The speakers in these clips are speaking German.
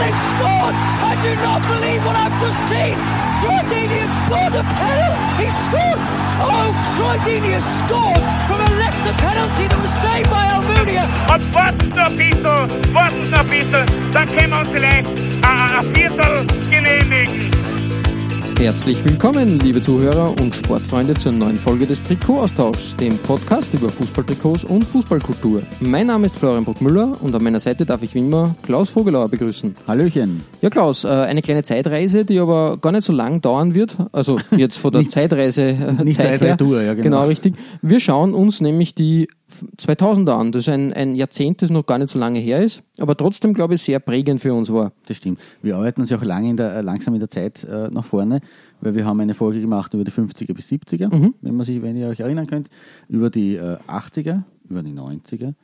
they've scored! I do not believe what I've just seen! Troy Deeney has scored a penalty! He scored! Oh, Troy Deeney has scored from a Leicester penalty that was saved by Almunia! Und warten noch ein bisschen, warten noch ein bisschen, dann können wir uns Herzlich willkommen, liebe Zuhörer und Sportfreunde, zur neuen Folge des Trikotaustauschs, dem Podcast über Fußballtrikots und Fußballkultur. Mein Name ist Florian Bruckmüller und an meiner Seite darf ich wie immer Klaus Vogelauer begrüßen. Hallöchen. Ja, Klaus, äh, eine kleine Zeitreise, die aber gar nicht so lang dauern wird. Also jetzt von der Zeitreise äh, nicht Zeit. Zeitretour, ja, genau. Genau, richtig. Wir schauen uns nämlich die 2000er an. Das ist ein, ein Jahrzehnt, das noch gar nicht so lange her ist, aber trotzdem, glaube ich, sehr prägend für uns war. Das stimmt. Wir arbeiten uns ja auch lange in der, äh, langsam in der Zeit äh, nach vorne, weil wir haben eine Folge gemacht über die 50er bis 70er, Mhm. wenn, man sich, wenn ihr euch erinnern könnt, über die äh, 80er, über die 90er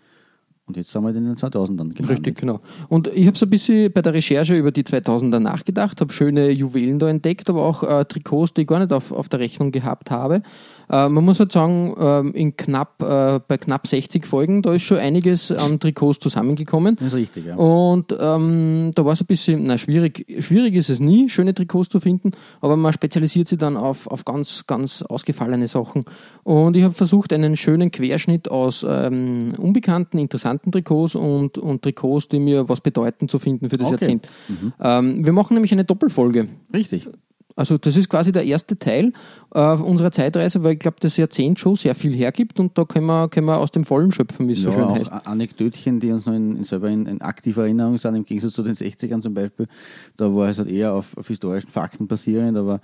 und jetzt sind wir in den 2000ern gelandet. Richtig, genau. Und ich habe so ein bisschen bei der Recherche über die 2000er nachgedacht, habe schöne Juwelen da entdeckt, aber auch äh, Trikots, die ich gar nicht auf, auf der Rechnung gehabt habe. Äh, man muss halt sagen, ähm, in knapp, äh, bei knapp 60 Folgen, da ist schon einiges an Trikots zusammengekommen. Das ist richtig, ja. Und ähm, da war es ein bisschen, na schwierig, schwierig ist es nie, schöne Trikots zu finden, aber man spezialisiert sich dann auf, auf ganz, ganz ausgefallene Sachen. Und ich habe versucht, einen schönen Querschnitt aus ähm, unbekannten, interessanten Trikots und, und Trikots, die mir was bedeuten, zu finden für das Okay. Jahrzehnt. Ähm, wir machen nämlich eine Doppelfolge. Richtig. Also das ist quasi der erste Teil äh, unserer Zeitreise, weil ich glaube, das Jahrzehnt schon sehr viel hergibt und da können wir, können wir aus dem Vollen schöpfen, wie es so Ja, schön auch heißt. Anekdötchen, die uns noch in, in selber in, in aktiver Erinnerung sind, im Gegensatz zu den 60ern zum Beispiel. Da war es halt eher auf, auf historischen Fakten basierend, aber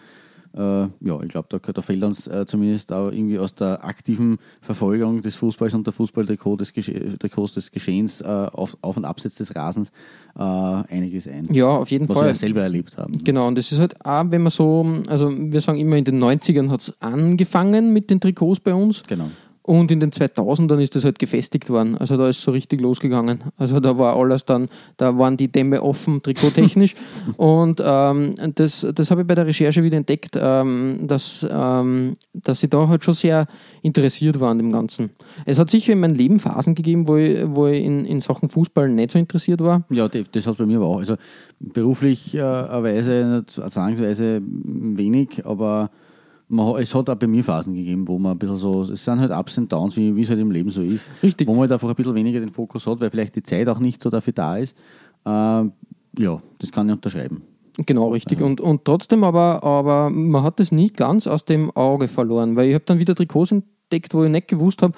ja, ich glaube, da, da fehlt uns äh, zumindest auch irgendwie aus der aktiven Verfolgung des Fußballs und der Fußballtrikots des, Trikots des Geschehens äh, auf, auf und abseits des Rasens äh, einiges ein. Ja, auf jeden was Fall. wir ja selber erlebt haben. Genau, und das ist halt auch, wenn man so, also wir sagen immer, in den 90ern hat es angefangen mit den Trikots bei uns Genau. Und in den 2000ern ist das halt gefestigt worden. Also da ist so richtig losgegangen. Also da war alles dann, da waren die Dämme offen, trikottechnisch. und ähm, das, das habe ich bei der Recherche wieder entdeckt, ähm, dass, ähm, dass sie da halt schon sehr interessiert waren an dem Ganzen. Es hat sicher in meinem Leben Phasen gegeben, wo ich, wo ich in, in Sachen Fußball nicht so interessiert war. Ja, das, hat bei mir aber auch. Also beruflicherweise, zwangsweise wenig, aber man, es hat auch bei mir Phasen gegeben, wo man ein bisschen so, es sind halt Ups und Downs, wie es halt im Leben so ist. Richtig. Wo man halt einfach ein bisschen weniger den Fokus hat, weil vielleicht die Zeit auch nicht so dafür da ist. Ähm, ja, das kann ich unterschreiben. Genau, richtig. Und, und trotzdem aber, aber man hat das nie ganz aus dem Auge verloren, weil ich habe dann wieder Trikots entdeckt, wo ich nicht gewusst habe,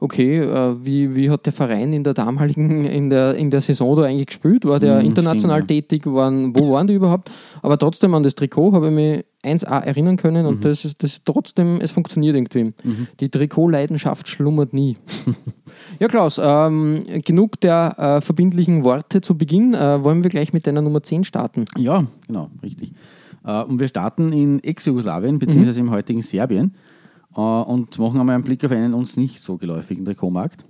okay, äh, wie, wie hat der Verein in der damaligen, in der, in der Saison da eigentlich gespielt? War der Mhm, international stimmt, ja. tätig? Waren, wo waren die überhaupt? Aber trotzdem an das Trikot habe ich mich 1A erinnern können Mhm. und das ist das ist trotzdem, es funktioniert irgendwie. Die Trikotleidenschaft schlummert nie. Ja, Klaus, ähm, genug der äh, verbindlichen Worte zu Beginn. Äh, wollen wir gleich mit deiner Nummer 10 starten? Ja, genau, richtig. Äh, und wir starten in Ex-Jugoslawien, beziehungsweise im heutigen Serbien äh, und machen einmal einen Blick auf einen uns nicht so geläufigen Trikotmarkt.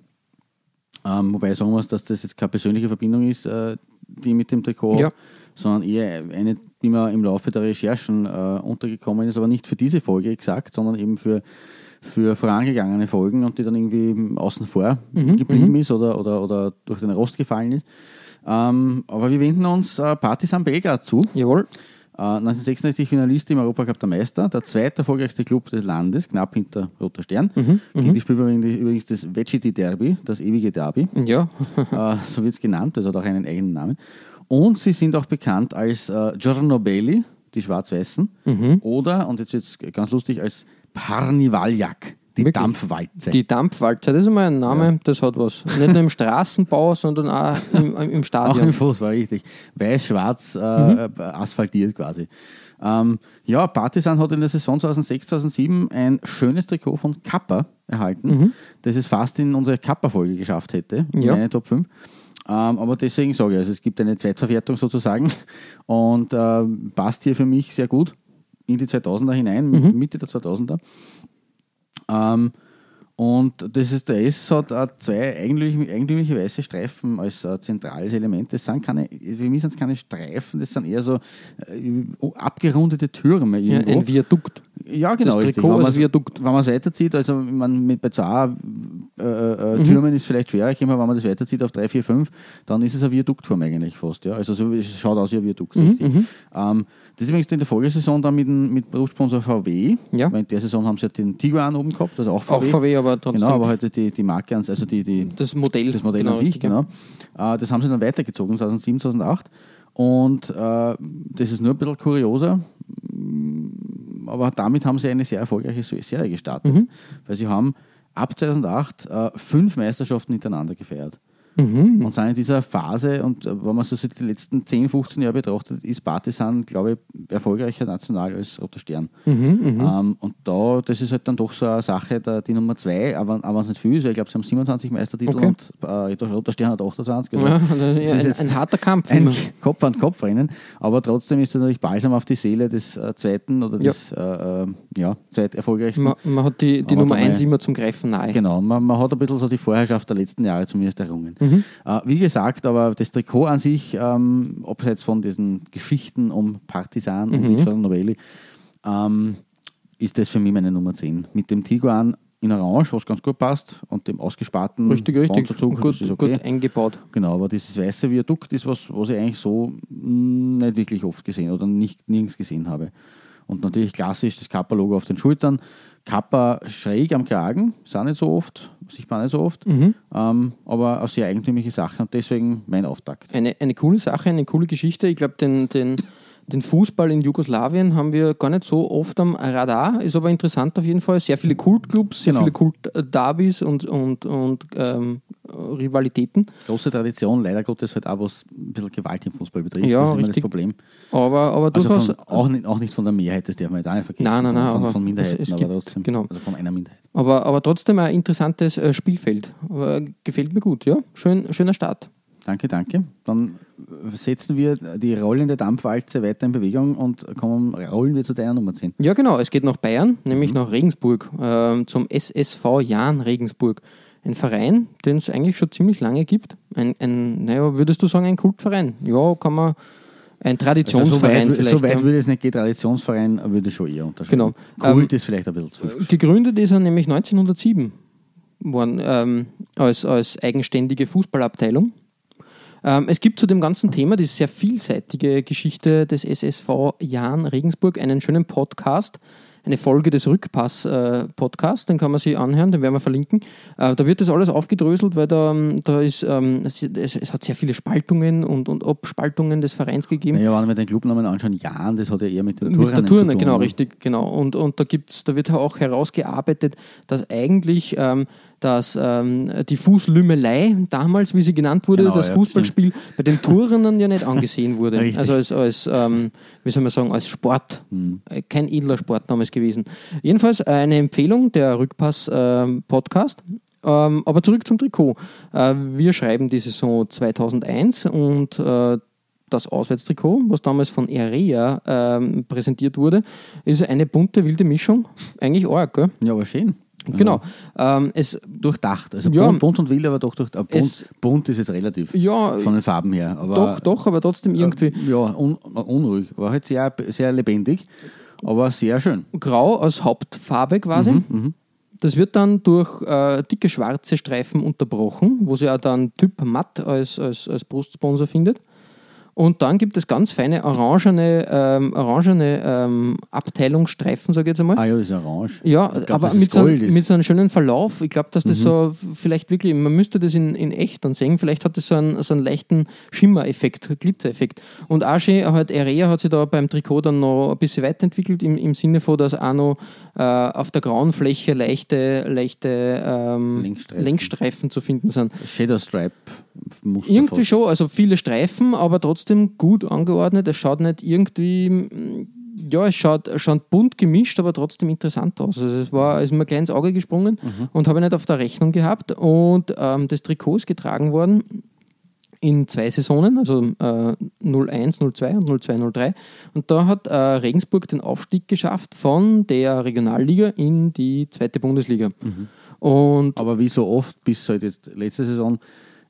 Ähm, wobei ich sagen muss, dass das jetzt keine persönliche Verbindung ist, äh, die mit dem Trikot, Ja. sondern eher eine, die mir im Laufe der Recherchen äh, untergekommen ist, aber nicht für diese Folge exakt, sondern eben für, für vorangegangene Folgen und die dann irgendwie außen vor geblieben ist oder, oder, oder durch den Rost gefallen ist. Ähm, aber wir wenden uns äh, Partizan Belgrad zu. Jawohl. Äh, 1966 Finalist im Europacup der Meister, der zweiterfolgreichste Club des Landes, knapp hinter Roter Stern. Mhm, Gegen die spielt übrigens- übrigens das Vecchiti Derby, das ewige Derby. Ja, äh, so wird es genannt, das hat auch einen eigenen Namen. Und sie sind auch bekannt als äh, Giorno Belli, die Schwarz-Weißen, Mhm. oder, und jetzt wird es ganz lustig, als Parnivaljak, die Wirklich? Dampfwalze. Die Dampfwalze, das ist mal ein Name, das hat was. Nicht nur im Straßenbau, sondern auch im, im Auch Stadion. im Fußball, richtig. Weiß-schwarz äh, äh, asphaltiert quasi. Ähm, ja, Partisan hat in der Saison 2006, 2007 ein schönes Trikot von Kappa erhalten, das es fast in unsere Kappa-Folge geschafft hätte, in Ja. eine Top 5. Ähm, aber deswegen sage ich, also es gibt eine Zweitverwertung sozusagen und ähm, passt hier für mich sehr gut. in die 2000er hinein, Mhm. Mitte der 2000er. Ähm, und das ist, der S hat auch zwei eigentümliche, eigentümliche weiße Streifen als äh, zentrales Element. Das sind keine, für mich sind es keine Streifen, das sind eher so äh, abgerundete Türme Ja, irgendwo. ein Viadukt. Ja, genau. Das. Trikot Wenn als man's- Viadukt. Wenn man es weiterzieht, also man mit bei zwei äh, äh, Mhm. Türmen ist vielleicht schwerer, wenn man das weiterzieht auf drei, vier, fünf, dann ist es eine Viaduktform eigentlich fast. Ja? Also so, es schaut aus wie ein Viadukt. Mhm, richtig. Ähm, das ist übrigens in der Folgesaison dann mit, dem- mit Berufssponsor VW. Ja. Weil in der Saison haben sie ja den Tiguan oben gehabt, also auch Auch VW. VW, aber trotzdem. Genau, aber halt die, die Marke, also die, die, das Modell. das Modell an sich, genau. Äh, das haben sie dann weitergezogen, 2007, 2008. Und äh, das ist nur ein bisschen kurioser, aber damit haben sie eine sehr erfolgreiche Serie gestartet. Mhm. Weil sie haben ab 2008 äh, fünf Meisterschaften hintereinander gefeiert. Mhm. Und sind in dieser Phase, und äh, wenn man so die letzten 10, 15 Jahre betrachtet, ist Partisan, glaube ich, erfolgreicher national als Roter Stern. Mhm, Ähm, und da, das ist halt dann doch so eine Sache, da, die Nummer zwei, aber, aber es nicht viel ist, ich glaube, sie haben 27 Meistertitel Okay. und äh, Roter Stern hat 28. Also Ja, das ist es ja ein, jetzt ein harter Kampf. ein immer. Kopf an Kopf rennen, aber trotzdem ist es natürlich balsam auf die Seele des äh, zweiten oder Ja. des äh, äh, ja, zweiterfolgreichsten. Man, man hat die, die Nummer dabei- 1 immer zum Greifen nahe. Genau, man, man hat ein bisschen so die Vorherrschaft der letzten Jahre zumindest errungen. Mhm. Äh, wie gesagt, aber das Trikot an sich, ähm, abseits von diesen Geschichten um Partisan und Mhm. Richard Novelli, ähm, ist das für mich meine Nummer 10. Mit dem Tiguan in Orange, was ganz gut passt, und dem ausgesparten Richtig, richtig. Gut, okay. gut eingebaut. Genau, aber dieses weiße Viadukt ist was, was ich eigentlich so mh, nicht wirklich oft gesehen oder nicht nirgends gesehen habe. Und natürlich klassisch das Kappa-Logo auf den Schultern. Kappa schräg am Kragen, ist auch nicht so oft, sieht man nicht so oft, Mhm. ähm, aber eine sehr eigentümliche Sache und deswegen mein Auftakt. Eine, eine coole Sache, eine coole Geschichte. Ich glaube, den, den, den Fußball in Jugoslawien haben wir gar nicht so oft am Radar, ist aber interessant auf jeden Fall. Sehr viele Kultclubs, sehr Genau. viele Kult-Derbys und, und, und ähm, Rivalitäten. Große Tradition, leider Gottes halt auch, was ein bisschen Gewalt im Fußball betrifft. Ja, das ist immer richtig. das Problem. Aber, aber Also durchaus. von, auch, nicht, auch nicht von der Mehrheit, das darf man jetzt auch nicht vergessen. Nein, nein, nein, Von, aber von, von Minderheiten, es- es aber gibt- trotzdem. genau. Also von einer Minderheit. Aber, aber trotzdem ein interessantes äh, Spielfeld. Aber gefällt mir gut, ja. Schön, schöner Start. Danke, danke. Dann setzen wir die rollende Dampfwalze weiter in Bewegung und kommen, rollen wir zu deiner Nummer 10. Ja, genau. Es geht nach Bayern, nämlich nach Regensburg, ähm, zum SSV Jahn Regensburg. Ein Verein, den es eigentlich schon ziemlich lange gibt. Ein, ein naja, würdest du sagen, ein Kultverein? Ja, kann man. Ein Also so Traditionsverein weit, so weit würde es nicht gehen, Traditionsverein würde ich schon eher unterscheiden. Genau. Kult Ähm, ist vielleicht ein bisschen zu viel. Gegründet ist er nämlich 1907 worden, ähm, als, als eigenständige Fußballabteilung. Ähm, es gibt zu dem ganzen Thema, die sehr vielseitige Geschichte des SSV Jahn Regensburg, einen schönen Podcast, eine Folge des Rückpass-Podcasts, den kann man sich anhören, den werden wir verlinken. Äh, da wird das alles aufgedröselt, weil da, ähm, da ist, ähm, es, es, es hat sehr viele Spaltungen und, und Abspaltungen des Vereins gegeben. Naja, wenn wir den Clubnamen anschauen, Jan, das hat ja eher mit Mit der Turnern Turner, zu tun. genau, richtig, genau. Und, und da gibt's, da wird auch herausgearbeitet, dass eigentlich ähm, dass, ähm, die Fußlümmelei damals, wie sie genannt wurde, Genau, das ja, Fußballspiel bei den Turnern ja nicht angesehen wurde. Richtig. Also als, als ähm, wie soll man sagen, als Sport. Hm. Äh, Kein edler Sport damals gewesen. Jedenfalls eine Empfehlung, der Rückpass-Podcast. Ähm, aber zurück zum Trikot. Äh, wir schreiben die Saison 2001 und äh, das Auswärtstrikot, was damals von Area ähm, präsentiert wurde, ist eine bunte, wilde Mischung. Eigentlich arg, gell? Ja, aber schön. Genau. Ähm, es, Durchdacht. Also Ja. bunt, bunt und wild, aber doch durch. Äh, bunt, Es- bunt ist jetzt relativ. ja, Von den Farben her. Aber, doch, doch, aber trotzdem irgendwie Ja, un, unruhig. War halt sehr, sehr lebendig, aber sehr schön. grau als Hauptfarbe quasi. Mhm, Das wird dann durch äh, dicke schwarze Streifen unterbrochen, wo sie ja dann Typ Matt als, als, als Brustsponsor findet. Und dann gibt es ganz feine orangene, ähm, orangene ähm, Abteilungsstreifen, sage ich jetzt einmal. Ah ja, das ist orange. Ja, glaub, aber mit so. Mhm. mit so einem schönen Verlauf. Ich glaube, dass das so f- vielleicht wirklich, man müsste das in, in echt dann sehen, vielleicht hat das so einen, so einen leichten Schimmereffekt, Glitzereffekt. Und auch schön, halt Area hat sich da beim Trikot dann noch ein bisschen weiterentwickelt, im, im Sinne von, dass auch noch äh, auf der grauen Fläche leichte, leichte ähm, Längsstreifen. Längsstreifen zu finden sind. Shadow Stripe Muster. Irgendwie fast. schon, also viele Streifen, aber trotzdem gut angeordnet. Es schaut nicht irgendwie, ja, es schaut, schaut bunt gemischt, aber trotzdem interessant aus. Also es war, ist mir gleich ins Auge gesprungen und habe ich nicht auf der Rechnung gehabt. Und ähm, das Trikot ist getragen worden in zwei Saisonen, also äh, 01, 02 und 02, 03. Und da hat äh, Regensburg den Aufstieg geschafft von der Regionalliga in die zweite Bundesliga. Und Aber wie so oft, bis halt jetzt letzte Saison,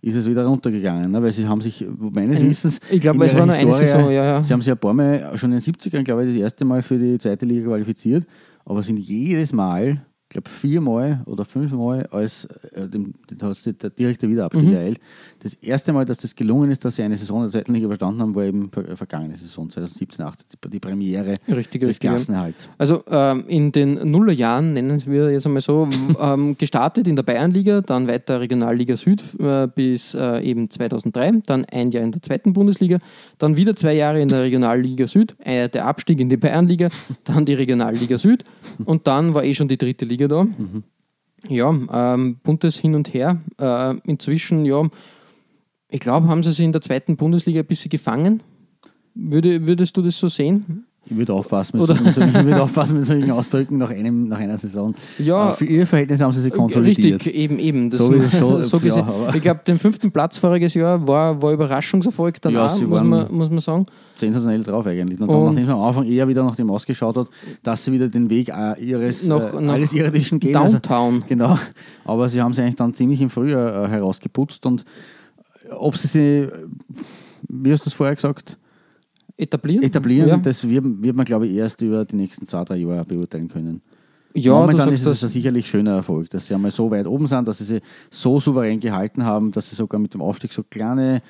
ist es wieder runtergegangen, ne? weil sie haben sich meines Wissens. ich glaube, es war nur eine Saison, ja, ja. Sie haben sich ein paar Mal, schon in den 70ern, glaube ich, das erste Mal für die zweite Liga qualifiziert, aber sind jedes Mal, ich glaube viermal oder fünfmal als äh, dem, da hat der direkte Wiederabstieg Mhm. Das erste Mal, dass das gelungen ist, dass sie eine Saison in der zweiten Liga überstanden haben, war eben ver- vergangene Saison, 2017, 18, die Premiere Richtig, des richtig. Also ähm, in den Nullerjahren, nennen wir jetzt einmal so, ähm, gestartet in der Bayernliga, dann weiter Regionalliga Süd äh, bis äh, eben 2003, dann ein Jahr in der zweiten Bundesliga, dann wieder zwei Jahre in der Regionalliga Süd, äh, der Abstieg in die Bayernliga, dann die Regionalliga Süd und dann war eh schon die dritte Liga da. Ja, ähm, buntes Hin und Her. Äh, inzwischen, ja, ich glaube, haben sie sich in der zweiten Bundesliga ein bisschen gefangen. Würde, würdest du das so sehen? Ich würde aufpassen mit, solchen, ich würde aufpassen mit solchen Ausdrücken nach, einem, nach einer Saison. Ja. Für ihr Verhältnis haben sie sich konsolidiert. Richtig, eben, eben. Das So so ja, gesehen. aber- ich glaube, den fünften Platz voriges Jahr war, war Überraschungserfolg dann Ja, muss man, muss man sagen. sensationell drauf eigentlich. Und dann, Und- nachdem es am Anfang eher wieder nach dem ausgeschaut hat, dass sie wieder den Weg äh, ihres Noch- äh, alles Irdischen gehen. Also, Downtown. genau. Aber sie haben sie eigentlich dann ziemlich im Frühjahr äh, herausgeputzt und ob sie sie, wie hast du es vorher gesagt, Etablieren? etablieren, Ja, das wird, wird man glaube ich erst über die nächsten zwei, drei Jahre beurteilen können. ja Momentan ist es ein sicherlich schöner Erfolg, dass sie einmal so weit oben sind, dass sie sie so souverän gehalten haben, dass sie sogar mit dem Aufstieg so kleine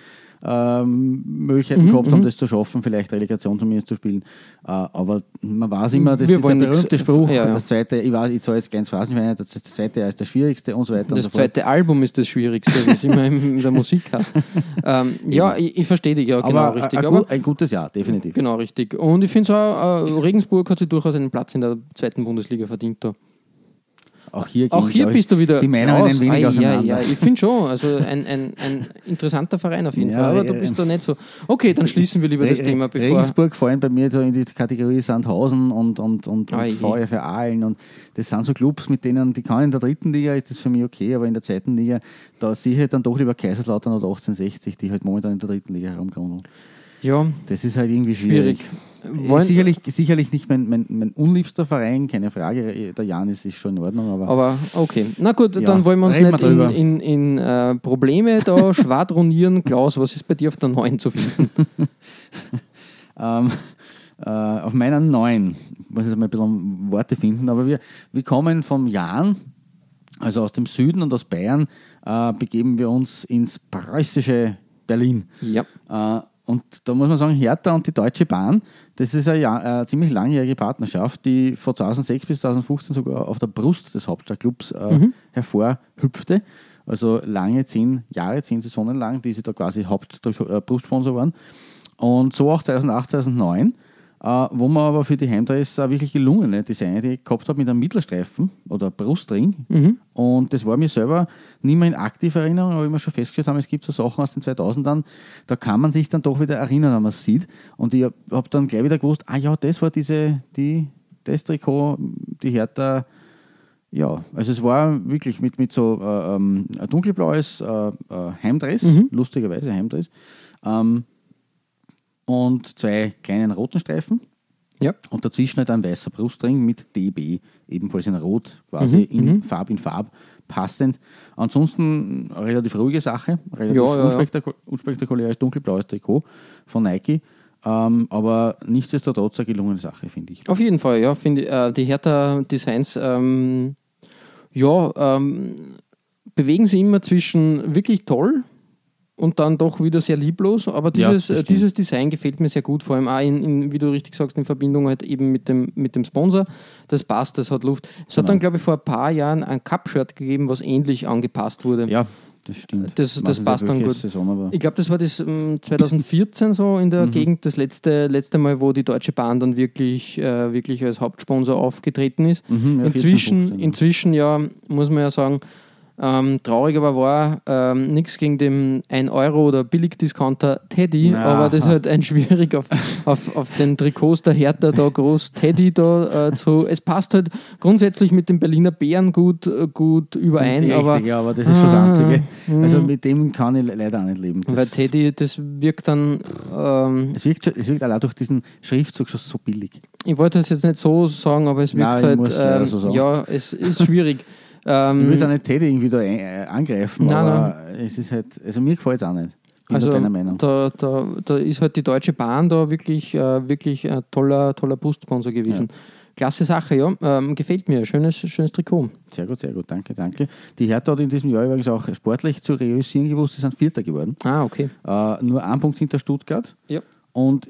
ähm, Möglichkeiten Mhm, gehabt haben, das zu schaffen, vielleicht Relegation zumindest zu spielen. Äh, aber man weiß immer, das Wir ist der berühmte Spruch, ja, ja. das zweite, ich weiß, ich zahle jetzt ganz Phrasenverein, das zweite Jahr ist das schwierigste und so weiter und Das so fort. zweite Album ist das Schwierigste, wie es immer in der Musik hat. Ähm, ja, ich, ich verstehe dich, ja, genau aber richtig. ein, Aber, gut- ein gutes Jahr, definitiv. genau, richtig. Und ich finde es auch, äh, Regensburg hat sich durchaus einen Platz in der zweiten Bundesliga verdient. Da. Auch hier, Auch hier bist du wieder. die Meinungen ein wenig ja, auseinander. ja, ich finde schon. Also ein, ein, ein interessanter Verein auf jeden Ja, Fall. Aber du äh, bist da nicht so. Okay, dann schließen wir lieber das Thema, bevor. Regensburg fallen bei mir so in die Kategorie Sandhausen und, und, und, Ah, und. VfR Aalen. Und das sind so Clubs, mit denen, die kann in der dritten Liga, ist das für mich okay, aber in der zweiten Liga, da sehe ich halt dann doch lieber Kaiserslautern oder 1860, die halt momentan in der dritten Liga herumgrundeln. Ja, Das ist halt irgendwie schwierig. schwierig. Wollen, Sicherlich, sicherlich nicht mein, mein, mein unliebster Verein, keine Frage. Der Jan ist, schon in Ordnung, aber, aber okay. Na gut, Ja, dann wollen wir uns reden wir nicht in, drüber. in, in äh, Probleme da schwadronieren. Klaus, was ist bei dir auf der 9 zu finden? Ähm, äh, auf meiner neuen, ich muss jetzt mal ein bisschen Worte finden, aber wir, wir kommen vom Jan, also aus dem Süden und aus Bayern, äh, begeben wir uns ins preußische Berlin. ja. Äh, und da muss man sagen, Hertha und die Deutsche Bahn, das ist eine, eine ziemlich langjährige Partnerschaft, die von 2006 bis 2015 sogar auf der Brust des Hauptstadtclubs äh, hervorhüpfte. Also lange, zehn Jahre, zehn Saisonen lang, die sie da quasi Hauptbrustsponsor waren. Und so auch 2008, 2009, äh, wo man aber für die Heimdress eine wirklich gelungene Design die gehabt hat mit einem Mittelstreifen oder Brustring. Und das war mir selber nicht mehr in aktiver Erinnerung, aber wir schon festgestellt haben, es gibt so Sachen aus den 2000ern, da kann man sich dann doch wieder erinnern, wenn man es sieht. Und ich habe dann gleich wieder gewusst, ah ja, das war diese, die, das Trikot, die Hertha, ja, also es war wirklich mit, mit so äh, ähm, ein dunkelblaues äh, äh, Heimdress, lustigerweise Heimdress, ähm, und zwei kleinen roten Streifen. Ja. Und dazwischen halt ein weißer Brustring mit DB, ebenfalls in Rot, quasi in Farb in Farb, passend. Ansonsten relativ ruhige Sache, relativ Ja, ja, ja. unspektaku- unspektakuläres dunkelblaues Trikot von Nike. Ähm, aber nichtsdestotrotz eine gelungene Sache, finde ich. Auf jeden Fall, ja. Finde ich, äh, die Hertha-Designs, ähm, ja, ähm, bewegen sich immer zwischen wirklich toll und dann doch wieder sehr lieblos. Aber Ja, dieses, das äh, dieses Design gefällt mir sehr gut, vor allem auch, in, in, wie du richtig sagst, in Verbindung halt eben mit dem, mit dem Sponsor. Das passt, das hat Luft. Es hat Genau. dann, glaube ich, vor ein paar Jahren ein Cup-Shirt gegeben, was ähnlich angepasst wurde. Ja, das stimmt. Das- das passt dann gut. Saison, Ich glaube, das war das ähm, 2014 so in Mhm. der Gegend, das letzte, letzte Mal, wo die Deutsche Bahn dann wirklich, äh, wirklich als Hauptsponsor aufgetreten ist. Mhm, ja, 14, inzwischen, 15, ja. inzwischen, ja, muss man ja sagen, Ähm, traurig aber war ähm, nichts gegen den 1 Euro oder Billigdiscounter Teddy, Na, aber das ist halt ein schwierig auf, auf, auf den Trikots der Hertha da groß Teddy da äh, zu. Es passt halt grundsätzlich mit den Berliner Bären gut, äh, gut überein, Die aber ja, aber das ist schon das Ah, Einzige. Also hm. mit dem kann ich leider auch nicht leben. Das, weil Teddy, das wirkt dann, ähm, es, wirkt, schon- es wirkt allein durch diesen Schriftzug schon so billig. ich wollte das jetzt nicht so sagen, aber es wirkt Nein, halt, muss ähm, so ja, es ist schwierig. Ich will jetzt auch ähm, nicht Teddy irgendwie da äh, angreifen, Nein, aber es ist halt, also mir gefällt es auch nicht. Bin also da deiner Meinung. da, da, ist halt die Deutsche Bahn da wirklich, äh, wirklich ein toller, toller Boostsponsor gewesen. Klasse Sache, ja. Ähm, gefällt mir. Schönes, schönes Trikot. Sehr gut, sehr gut, danke, danke. Die Hertha hat in diesem Jahr übrigens auch sportlich zu realisieren gewusst, sie sind Vierter geworden. Ah, okay. Äh, nur ein Punkt hinter Stuttgart. Ja. Und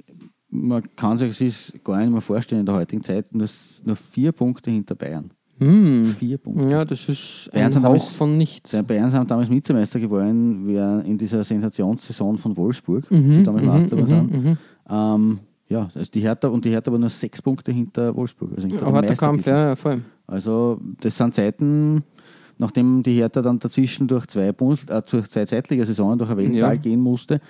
man kann sich es gar nicht mehr vorstellen in der heutigen Zeit, nur, nur vier Punkte hinter Bayern. Hm. Vier Punkte. Ja, das ist Bayern ein Hauch damals- von nichts. Der Bayern sind damals Vizemeister geworden, während in dieser Sensationssaison von Wolfsburg, Mhm, die damals mhm, Meister mhm, waren. mhm. Ähm, ja, also die Hertha und die Hertha war nur sechs Punkte hinter Wolfsburg. Also hinter Aber der Kampf, ja, ja, voll. Also das sind Zeiten, nachdem die Hertha dann dazwischen durch zwei, Bundes äh, durch zwei zeitliche Saisonen durch ein Wellental Ja. gehen musste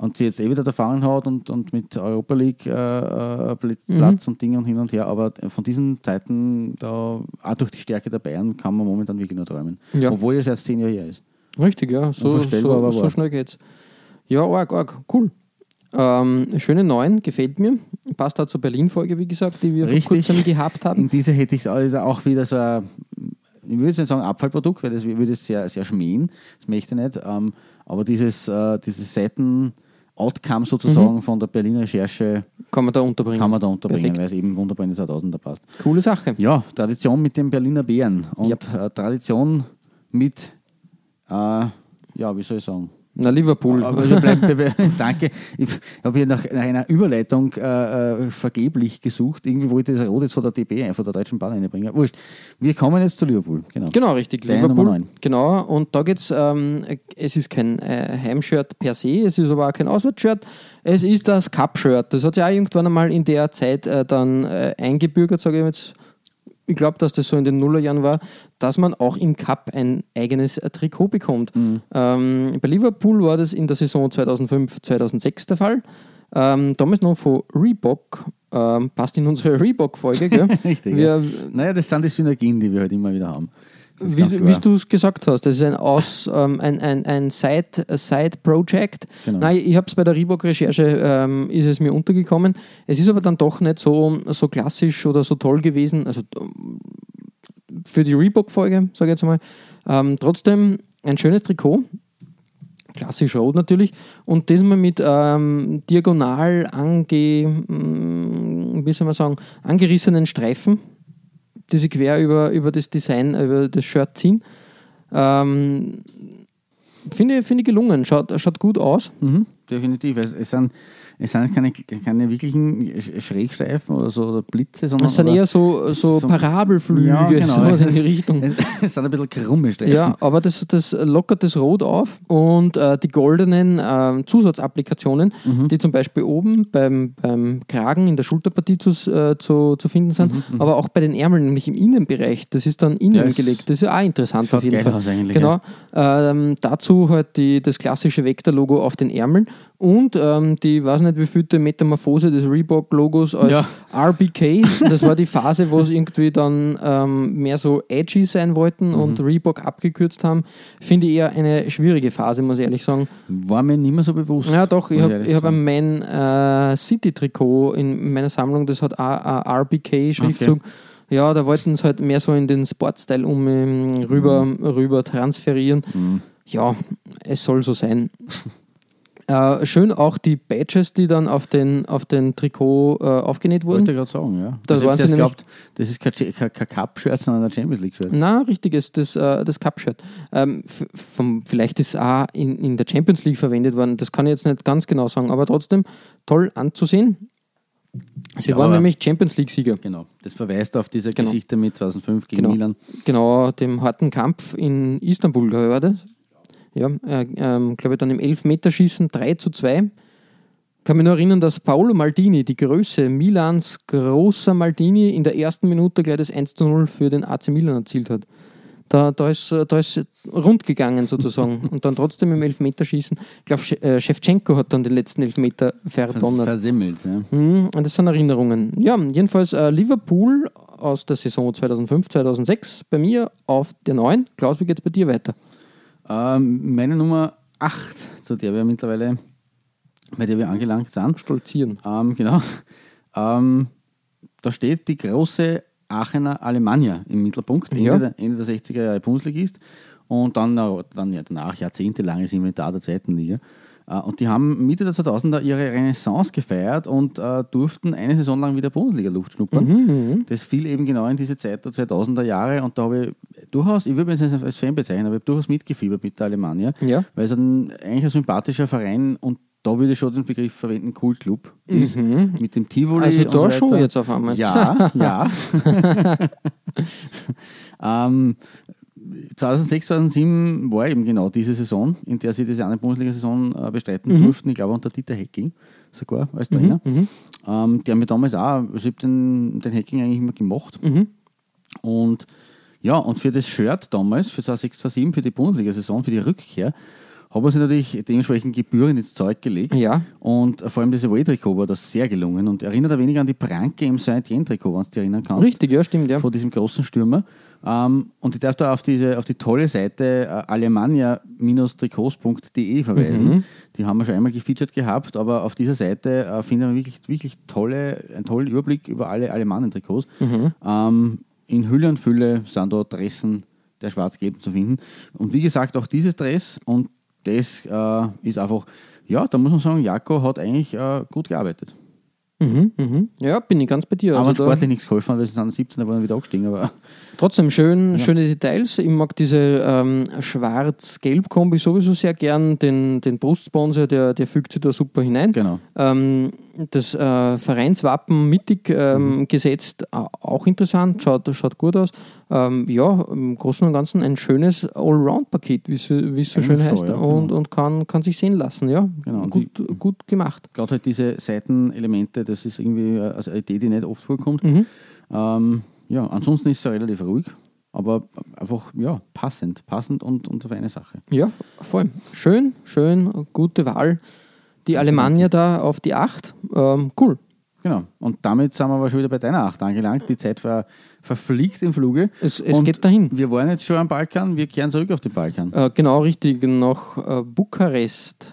und sie jetzt eh wieder erfahren hat und, und mit Europa League äh, äh, Mhm. Platz und Dinge und hin und her, aber von diesen Zeiten, da, auch durch die Stärke der Bayern, kann man momentan wirklich nur träumen. Ja. Obwohl es erst zehn Jahre her ist. Richtig, ja. So, Unvorstellbar, so, so schnell geht's. Ja, arg, arg. Cool. Ähm, schöne neun, gefällt mir. Passt auch zur Berlin-Folge, wie gesagt, die wir Richtig. vor kurzem gehabt haben. In diese hätte ich es also auch wieder so ein, ich würde jetzt nicht sagen Abfallprodukt, weil das würde es sehr, sehr schmähen, das möchte ich nicht, ähm, aber dieses, äh, dieses Seiten-Outcome sozusagen Mhm. von der Berliner Recherche Kann man da unterbringen. kann man da unterbringen, Perfekt. weil es eben wunderbar in die 2000er passt. Coole Sache. Ja, Tradition mit den Berliner Bären und Yep. äh, Tradition mit, äh, ja, wie soll ich sagen, Na, Liverpool. aber bei- bei- danke. Ich habe hier nach, nach einer Überleitung äh, äh, vergeblich gesucht. Irgendwie wollte ich das Rot jetzt von der DB, ein, von der Deutschen Bahn reinbringen. Wurscht. Wir kommen jetzt zu Liverpool. Genau. Genau, richtig. Deine Liverpool. Genau, und da geht's, ähm, es ist kein äh, Heimshirt per se, es ist aber auch kein Auswärtsshirt. Es ist das Cup-Shirt. Das hat sich auch irgendwann einmal in der Zeit äh, dann äh, eingebürgert, sage ich jetzt. Ich glaube, dass das so in den Nullerjahren war, dass man auch im Cup ein eigenes Trikot bekommt. Mhm. Ähm, bei Liverpool war das in der Saison 2005-2006 der Fall. Ähm, damals noch von Reebok, ähm, passt in unsere Reebok-Folge? Richtig. Wir, ja. Naja, das sind die Synergien, die wir halt immer wieder haben. Wie, wie du es gesagt hast, das ist ein, Aus, ähm, ein, ein, ein Side- Side-Project. Genau. Nein, ich habe es bei der Reebok-Recherche, ähm, ist es mir untergekommen. Es ist aber dann doch nicht so, so klassisch oder so toll gewesen. Also ähm, für die Reebok-Folge, sage ich jetzt mal. Ähm, trotzdem ein schönes Trikot. Klassisch rot natürlich. Und diesmal mit ähm, diagonal ange, mm, wie soll man sagen, angerissenen Streifen die sich quer über, über das Design, über das Shirt ziehen. Ähm, finde, ich- finde ich gelungen, schaut, schaut gut aus. Mhm, definitiv. Es, es, sind, es sind keine, keine wirklichen Sch- Schrägstreifen oder so oder Blitze, sondern Es sind eher so, so, so- Parabelflüge, Ja, genau. sowas in die Richtung. es, es sind ein bisschen krumme Streifen. Ja, aber das, das lockert das Rot auf und äh, die goldenen äh, Zusatzapplikationen, Mhm. die zum Beispiel oben beim, beim Kragen in der Schulterpartie zu, äh, zu, zu finden sind, aber auch bei den Ärmeln, nämlich im Innenbereich. Das ist dann innen Mhm, Ja, gelegt. Das ist ja auch interessant auf jeden Fall. aus eigentlich, genau. Ähm, dazu halt die, das klassische Vector-Logo auf den Ärmeln und ähm, die, weiß nicht wie vielte Metamorphose des Reebok-Logos als Ja. RBK. Das war die Phase, wo es irgendwie dann ähm, mehr so edgy sein wollten Mhm. und Reebok abgekürzt haben. Finde ich eher eine schwierige Phase, muss ich ehrlich sagen. War mir nicht mehr so bewusst. Ja, doch, ich habe hab ein Man äh, City-Trikot in meiner Sammlung, das hat RBK-Schriftzug. Ja, da wollten sie halt mehr so in den Sportstyle um ähm, rüber, rüber transferieren. Mhm. Ja, es soll so sein. Äh, schön auch die Badges, die dann auf den, auf den Trikot äh, aufgenäht wurden. Wollte ich gerade sagen, ja. Das Also nämlich- geglaubt, das ist kein, kein, kein Cup-Shirt, sondern ein Champions League-Shirt. Na, richtiges, das, äh, das Cup-Shirt. Ähm, vom, vielleicht ist es auch in, in der Champions League verwendet worden, das kann ich jetzt nicht ganz genau sagen, aber trotzdem toll anzusehen. Sie Ja, waren nämlich Champions League-Sieger. Genau. Das verweist auf diese Genau. Geschichte mit 2005 gegen Genau. Milan. Genau, dem harten Kampf in Istanbul, war das. Ja, äh, ähm, glaube ich, dann im Elfmeterschießen 3 zu 2. Kann mich nur erinnern, dass Paolo Maldini, die Größe, Milans großer Maldini, in der ersten Minute gleich das 1 zu 0 für den AC Milan erzielt hat. Da, da, ist, äh, da ist rund gegangen sozusagen. und dann trotzdem im Elfmeterschießen. Ich glaube, äh, Shevchenko hat dann den letzten Elfmeter verdonnert. Versimmelt, ja. Mhm, und das sind Erinnerungen. Ja, jedenfalls äh, Liverpool aus der Saison 2005, 2006 bei mir auf der 9. Klaus, wie geht's bei dir weiter? Ähm, meine Nummer 8, zu der wir mittlerweile, bei der wir angelangt sind. Stolzieren. Ähm, genau. Ähm, da steht die große Aachener Alemannia im Mittelpunkt, Ende, Ja. der, Ende der 60er Jahre Bundesligist und dann, äh, dann ja, danach jahrzehntelanges Inventar der zweiten Liga. Äh, Und die haben Mitte der 2000er ihre Renaissance gefeiert und äh, durften eine Saison lang wieder Bundesliga-Luft schnuppern. Mhm, Das fiel eben genau in diese Zeit der 2000er Jahre und da habe ich durchaus, ich würde mich jetzt als Fan bezeichnen, aber ich habe durchaus mitgefiebert mit der Alemannia, Ja. weil es ein, eigentlich ein sympathischer Verein und da würde ich schon den Begriff verwenden, Kultclub ist, mit dem Tivoli Also da so schon jetzt auf einmal. Ja, ja. ähm, 2006, 2007 war eben genau diese Saison, in der sie diese eine Bundesliga-Saison äh, bestreiten Mhm. durften. Ich glaube unter Dieter Hecking sogar als Trainer. Ähm, der mir damals auch, also ich habe den, den Hacking eigentlich immer gemacht. Mhm. Und ja, und für das Shirt damals, für 2006, 2007, für die Bundesliga-Saison, für die Rückkehr, haben wir sich natürlich dementsprechend Gebühren ins Zeug gelegt. Ja. Und vor allem das Away-Trikot war das sehr gelungen und erinnert ein wenig an die Pranke im Saint-Jen-Trikot, wenn du dich erinnern kannst. Richtig, ja, stimmt, ja. Von diesem großen Stürmer. Ähm, und ich darf da auf, diese, auf die tolle Seite äh, alemannia-trikots.de verweisen. Mhm. Die haben wir schon einmal gefeatured gehabt, aber auf dieser Seite äh, findet man wirklich, wirklich tolle, einen tollen Überblick über alle Alemannen-Trikots. Mhm. Ähm, in Hülle und Fülle sind dort Dressen der Schwarz-Gelben zu finden. Und wie gesagt, auch dieses Dress und das äh, ist einfach, ja, da muss man sagen, Jako hat eigentlich äh, gut gearbeitet. Mhm, mhm. Ja, bin ich ganz bei dir. aber Also da, sportlich nichts geholfen, weil sie sind 17, da waren wir wieder abgestiegen. Aber trotzdem schön, schöne Details. Ich mag diese ähm, Schwarz-Gelb-Kombi sowieso sehr gern. Den, den Brustsponsor, der, der fügt sich da super hinein. genau. Ähm, das äh, Vereinswappen mittig ähm, gesetzt, au- auch interessant, schaut, schaut gut aus. Ähm, ja, im Großen und Ganzen ein schönes Allround-Paket, wie es so schön heißt. ja, und genau. und kann, kann sich sehen lassen, ja. Genau, Gut, gut gemacht. Gerade halt diese Seitenelemente, das ist irgendwie also eine Idee, die nicht oft vorkommt. Mhm. Ähm, ja, ansonsten ist es ja relativ ruhig, aber einfach ja, passend. Passend und, und auf eine Sache. Ja, voll. Schön, schön, gute Wahl. Die Alemannia da auf die 8. Ähm, cool. Genau. Und damit sind wir aber schon wieder bei deiner Acht angelangt. Die Zeit war verfliegt im Fluge. Es, es geht dahin. Wir waren jetzt schon am Balkan, wir kehren zurück auf den Balkan. Äh, genau richtig, nach äh, Bukarest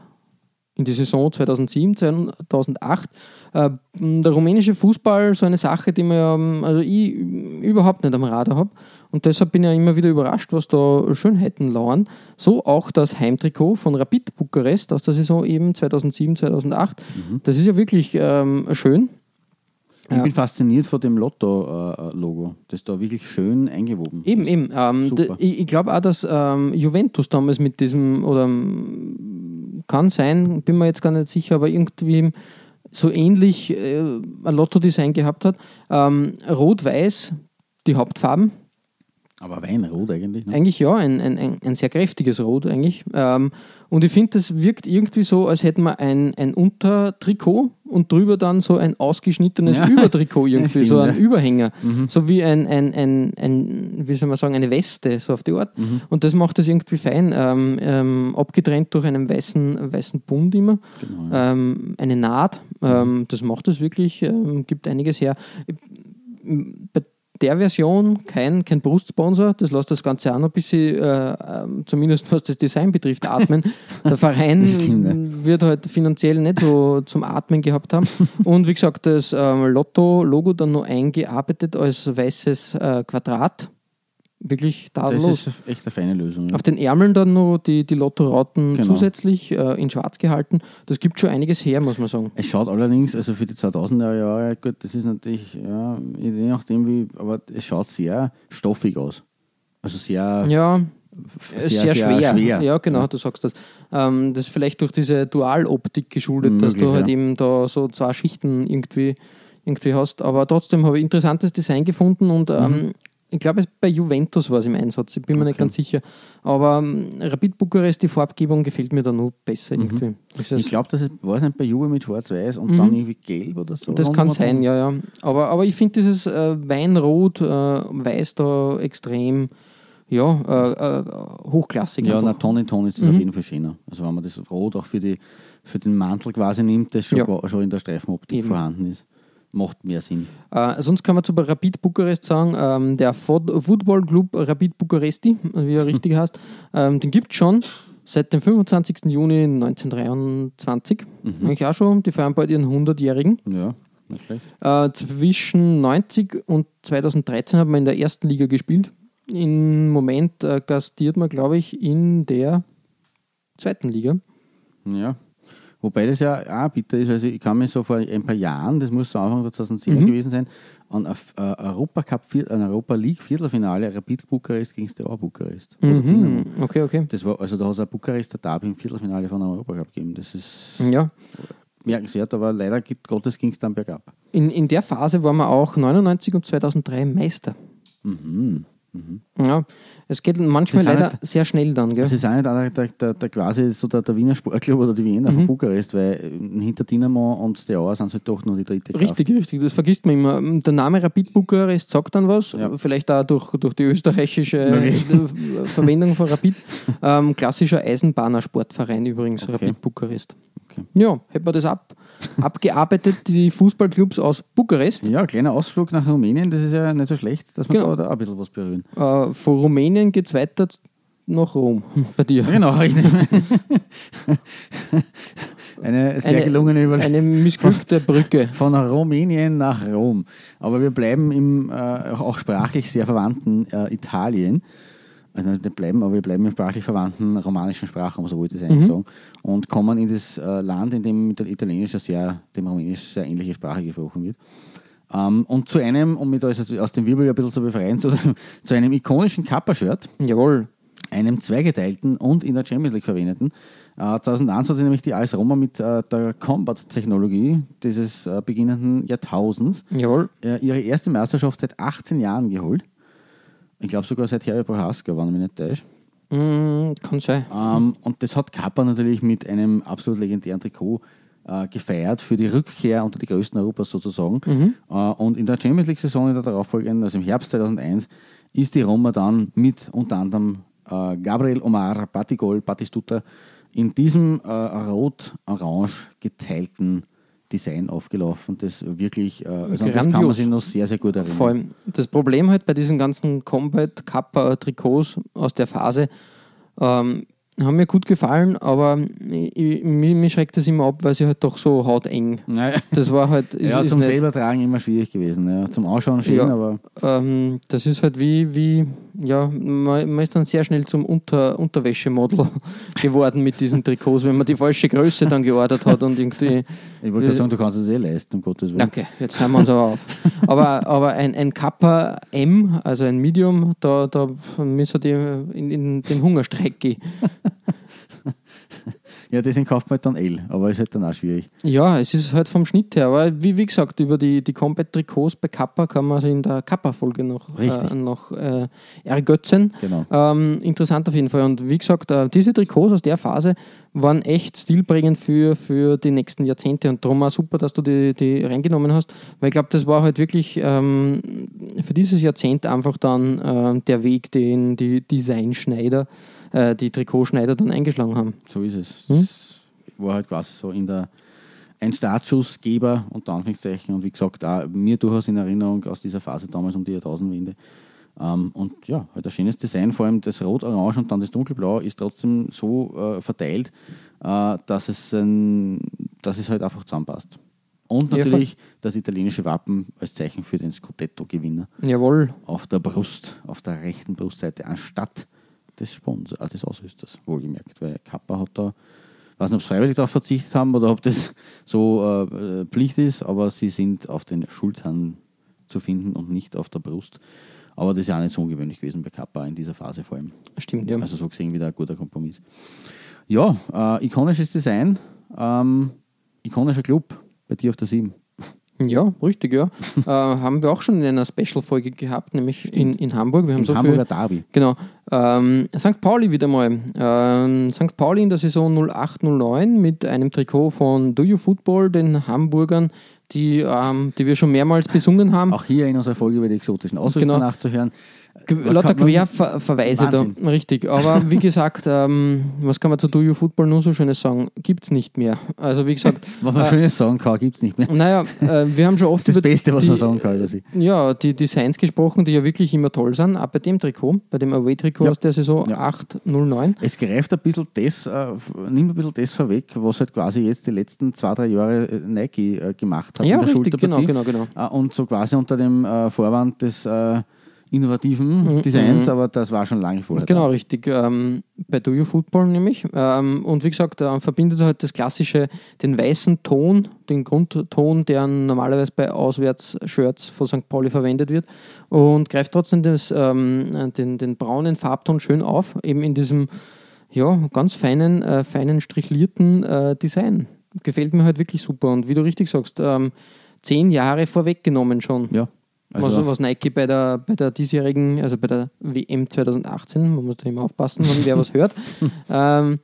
in die Saison 2007, 2008. Äh, der rumänische Fußball, so eine Sache, die mir ähm, also ich überhaupt nicht am Radar habe. Und deshalb bin ich ja immer wieder überrascht, was da Schönheiten lauern. So auch das Heimtrikot von Rapid Bukarest aus der Saison eben 2007, 2008. Das ist ja wirklich ähm, schön. Ich Ja. bin fasziniert von dem Lotto-Logo. das ist da wirklich schön eingewoben. Eben, eben. Ähm, ich ich glaube auch, dass ähm, Juventus damals mit diesem, oder kann sein, bin mir jetzt gar nicht sicher, aber irgendwie so ähnlich äh, ein Lotto-Design gehabt hat. Ähm, Rot-Weiß, die Hauptfarben. Aber Weinrot eigentlich. Ne? Eigentlich ja, ein, ein, ein, ein sehr kräftiges Rot eigentlich. Ähm, und ich finde, das wirkt irgendwie so, als hätten wir ein, ein Untertrikot und drüber dann so ein ausgeschnittenes Ja. Übertrikot irgendwie, Stimmt, so ein ja. Mhm. Überhänger. So wie ein, ein, ein, ein, wie soll man sagen, eine Weste, so auf die Art. Mhm. Und das macht das irgendwie fein. Ähm, ähm, abgetrennt durch einen weißen, weißen Bund immer. Genau, ähm, eine Naht. Ähm, das macht das wirklich, ähm, gibt einiges her. Bei der Version kein, kein Brustsponsor, das lässt das Ganze auch noch ein bisschen, äh, ähm, zumindest was das Design betrifft, atmen. Der Verein Stimmt, ne? wird halt finanziell nicht so zum Atmen gehabt haben. Und wie gesagt, das ähm, Lotto-Logo dann noch eingearbeitet als weißes äh, Quadrat. Wirklich Das tadellos. ist echt eine feine Lösung. Ja. Auf den Ärmeln dann noch die, die Lotto-Rauten Genau. zusätzlich äh, in schwarz gehalten. Das gibt schon einiges her, muss man sagen. Es schaut allerdings, also für die 2000er Jahre, gut, das ist natürlich, ja, je nachdem wie, aber es schaut sehr stoffig aus. Also sehr, Ja, sehr, sehr, schwer. schwer. Ja, genau, du sagst das. Ähm, das ist vielleicht durch diese Dualoptik geschuldet, dass du Möglich, halt ja. eben da so zwei Schichten irgendwie, irgendwie hast. Aber trotzdem habe ich interessantes Design gefunden und ähm, ich glaube, es bei Juventus war es im Einsatz. Ich bin mir nicht Mhm. Okay. ganz sicher. Aber ähm, Rapid Bukarest, die Farbgebung gefällt mir da noch besser irgendwie. Ist es- Mhm. Ich glaube, das ist, war es nicht bei Juve mit Schwarz-Weiß und dann irgendwie gelb oder so. Mhm. Das kann um sein, ja, ja. Aber, aber ich finde dieses äh, Weinrot, äh, Weiß da extrem ja, äh, äh, hochklassig. Ja, einfach. na, Ton in Ton ist das auf jeden Fall schöner. Also wenn man das Rot auch für, die, für den Mantel quasi nimmt, das schon, Ja. schon in der Streifenoptik Eben. vorhanden ist, macht mehr Sinn. Äh, sonst kann man zu Rapid Bukarest sagen, ähm, der Football Club Rapid Bukaresti, wie er richtig heißt, ähm, den gibt es schon seit dem 25. Juni 1923. Eigentlich auch schon, die feiern bald ihren 100-Jährigen. Ja, nicht schlecht. Äh, zwischen 90 und 2013 hat man in der ersten Liga gespielt. Im Moment äh, gastiert man, glaube ich, in der zweiten Liga. Ja. Wobei das ja auch bitter ist, also ich kann mich so vor ein paar Jahren, das muss so Anfang 2010 Mhm. gewesen sein, an ein äh, Europa Cup, ein Europa League Viertelfinale Rapid Bukarest gegen Steaua Bukarest. Mhm. Okay, okay. Das war, also da hat es ein Bukarester Derby im Viertelfinale von einem Europa Cup gegeben. Das ist Ja. merkenswert, aber leider Gottes ging es dann bergab. In, in der Phase waren wir auch 99 und 2003 Meister. Mhm. Ja, es geht manchmal sind leider nicht- sehr schnell dann. Gell? Das ist auch nicht der, der, der, der quasi so der, der Wiener Sportclub oder die Wiener Mhm. von Bukarest, weil äh, hinter Dynamo und Steaua sind es halt doch nur die dritte Kraft. Richtig, richtig, das vergisst man immer. Der Name Rapid Bukarest sagt dann was, Ja. vielleicht auch durch, durch die österreichische Okay. Verwendung von Rapid. Ähm, klassischer Eisenbahner-Sportverein übrigens, Okay. Rapid Bukarest. Okay. Ja, hätten wir das ab, abgearbeitet, die Fußballclubs aus Bukarest. Ja, kleiner Ausflug nach Rumänien, das ist ja nicht so schlecht, dass wir Genau. da, auch ein bisschen was berühren. Äh, von Rumänien geht es weiter nach Rom, bei dir. Genau, richtig. Eine sehr Eine- gelungene Überleitung. Eine missglückte Brücke. Von Rumänien nach Rom. Aber wir bleiben im äh, auch sprachlich sehr verwandten äh, Italien. Also nicht bleiben, aber wir bleiben im sprachlich verwandten romanischen Sprachraum, so wollte ich es eigentlich sagen. Und kommen in das äh, Land, in dem mit der Italienisch sehr, dem Rumänisch sehr ähnliche Sprache gesprochen wird. Ähm, und zu einem, um mich da aus dem Wirbel ein bisschen zu befreien, zu, zu einem ikonischen Kappa-Shirt, Jawohl. einem zweigeteilten und in der Champions League verwendeten. Äh, 2001 hat sich nämlich die AS Roma mit äh, der Combat-Technologie dieses äh, beginnenden Jahrtausends Jawohl. äh, ihre erste Meisterschaft seit 18 Jahren geholt. Ich glaube sogar seit Harry Prohaska, wenn ich mich nicht täusche. Mm, kann sein. Ähm, und das hat Kappa natürlich mit einem absolut legendären Trikot äh, gefeiert für die Rückkehr unter die größten Europas sozusagen. Äh, und in der Champions League-Saison, in der darauffolgenden, also im Herbst 2001, ist die Roma dann mit unter anderem äh, Gabriel Omar, Batigol, Batistuta in diesem äh, rot-orange geteilten Design aufgelaufen, das wirklich, äh, also das kann man sich noch sehr, sehr gut erinnern. Vor allem das Problem halt bei diesen ganzen Combat Kappa Trikots aus der Phase ähm, haben mir gut gefallen, aber ich, ich, mir, mir schreckt das immer ab, weil sie halt doch so hauteng. Naja. Das war halt ist, ja, zum selber tragen immer schwierig gewesen. Ja. Zum Ausschauen schön, Ja. aber ähm, das ist halt wie, wie ja, man, man ist dann sehr schnell zum Unter, Unterwäschemodel geworden mit diesen Trikots, wenn man die falsche Größe dann geordert hat und irgendwie ich wollte gerade sagen, du kannst es eh leisten, um Gottes Willen. Okay, jetzt hören wir uns aber auf. Aber, aber ein, ein Kappa M, also ein Medium, da, da müssen die in, in den Hungerstreik gehen. Ja, deswegen kauft man halt dann L, aber ist halt dann auch schwierig. Ja, es ist halt vom Schnitt her. Aber wie, wie gesagt, über die, die Combat-Trikots bei Kappa kann man sich in der Kappa-Folge noch, äh, noch äh, ergötzen. Genau. Ähm, interessant auf jeden Fall. Und wie gesagt, äh, diese Trikots aus der Phase waren echt stilprägend für, für die nächsten Jahrzehnte. Und darum auch super, dass du die, die reingenommen hast. Weil ich glaube, das war halt wirklich ähm, für dieses Jahrzehnt einfach dann äh, der Weg, den die Designschneider, äh, die Trikotschneider dann eingeschlagen haben. So ist es. Hm? Das war halt quasi so in der ein Startschussgeber unter Anführungszeichen und wie gesagt auch mir durchaus in Erinnerung aus dieser Phase damals um die Jahrtausendwende. Ähm, und ja, halt ein schönes Design, vor allem das Rot-Orange und dann das Dunkelblau ist trotzdem so äh, verteilt, äh, dass, es, ein, dass es halt einfach zusammenpasst. Und Ja, natürlich das italienische Wappen als Zeichen für den Scudetto-Gewinner Jawohl. auf der Brust, auf der rechten Brustseite, anstatt des Sponsors, äh, des Ausrüsters, wohlgemerkt. Weil Kappa hat da, ich weiß nicht, ob sie freiwillig darauf verzichtet haben oder ob das so äh, Pflicht ist, aber sie sind auf den Schultern zu finden und nicht auf der Brust. Aber das ist ja auch nicht so ungewöhnlich gewesen bei Kappa in dieser Phase vor allem. Stimmt, ja. Also so gesehen wieder ein guter Kompromiss. Ja, äh, ikonisches Design, ähm, ikonischer Club bei dir auf der 7. Ja, richtig, ja. äh, haben wir auch schon in einer Special-Folge gehabt, nämlich in, in Hamburg. Wir haben Im so Hamburger viel, Derby. Genau. Ähm, St. Pauli wieder mal. Ähm, St. Pauli in der Saison 08-09 mit einem Trikot von Do You Football, den Hamburgern, die, ähm, die wir schon mehrmals besungen haben. Auch hier in unserer Folge über die exotischen Ausrüster Genau. nachzuhören. Lauter Querverweise da, richtig. Aber wie gesagt, ähm, was kann man zu Do You Football nur so schönes sagen? Gibt es nicht mehr. Also wie gesagt, Was man äh, Schönes sagen kann, gibt es nicht mehr. naja, äh, wir haben schon oft Das über Beste, was die, man sagen kann über sie. Ja, die Designs gesprochen, die ja wirklich immer toll sind, auch bei dem Trikot, bei dem Away-Trikot Ja. aus der Saison Ja. 809. Es greift ein bisschen das, äh, nimmt ein bisschen das vorweg, was halt quasi jetzt die letzten zwei, drei Jahre äh, Nike äh, gemacht hat. Ja, in der richtig, genau, genau, genau. Äh, und so quasi unter dem äh, Vorwand des innovativen Designs, aber das war schon lange vorher. Mhm, Genau, richtig. Ähm, bei Do You Football nämlich. Ähm, und wie gesagt, äh, verbindet halt das klassische, den weißen Ton, den Grundton, der normalerweise bei Auswärtsshirts von St. Pauli verwendet wird und greift trotzdem das, ähm, den, den braunen Farbton schön auf, eben in diesem ja, ganz feinen, äh, feinen strichlierten äh, Design. Gefällt mir halt wirklich super. Und wie du richtig sagst, ähm, zehn Jahre vorweggenommen schon. Ja. Also, Also, was Nike bei der, bei der diesjährigen, also bei der WM 2018, man muss da immer aufpassen, wenn wer was hört, ähm,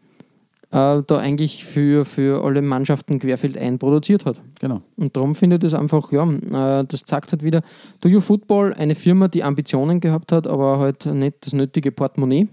äh, da eigentlich für, für alle Mannschaften querfeldein produziert hat. genau. Und darum finde ich das einfach, ja, äh, das zeigt halt wieder, Do You Football, eine Firma, die Ambitionen gehabt hat, aber halt nicht das nötige Portemonnaie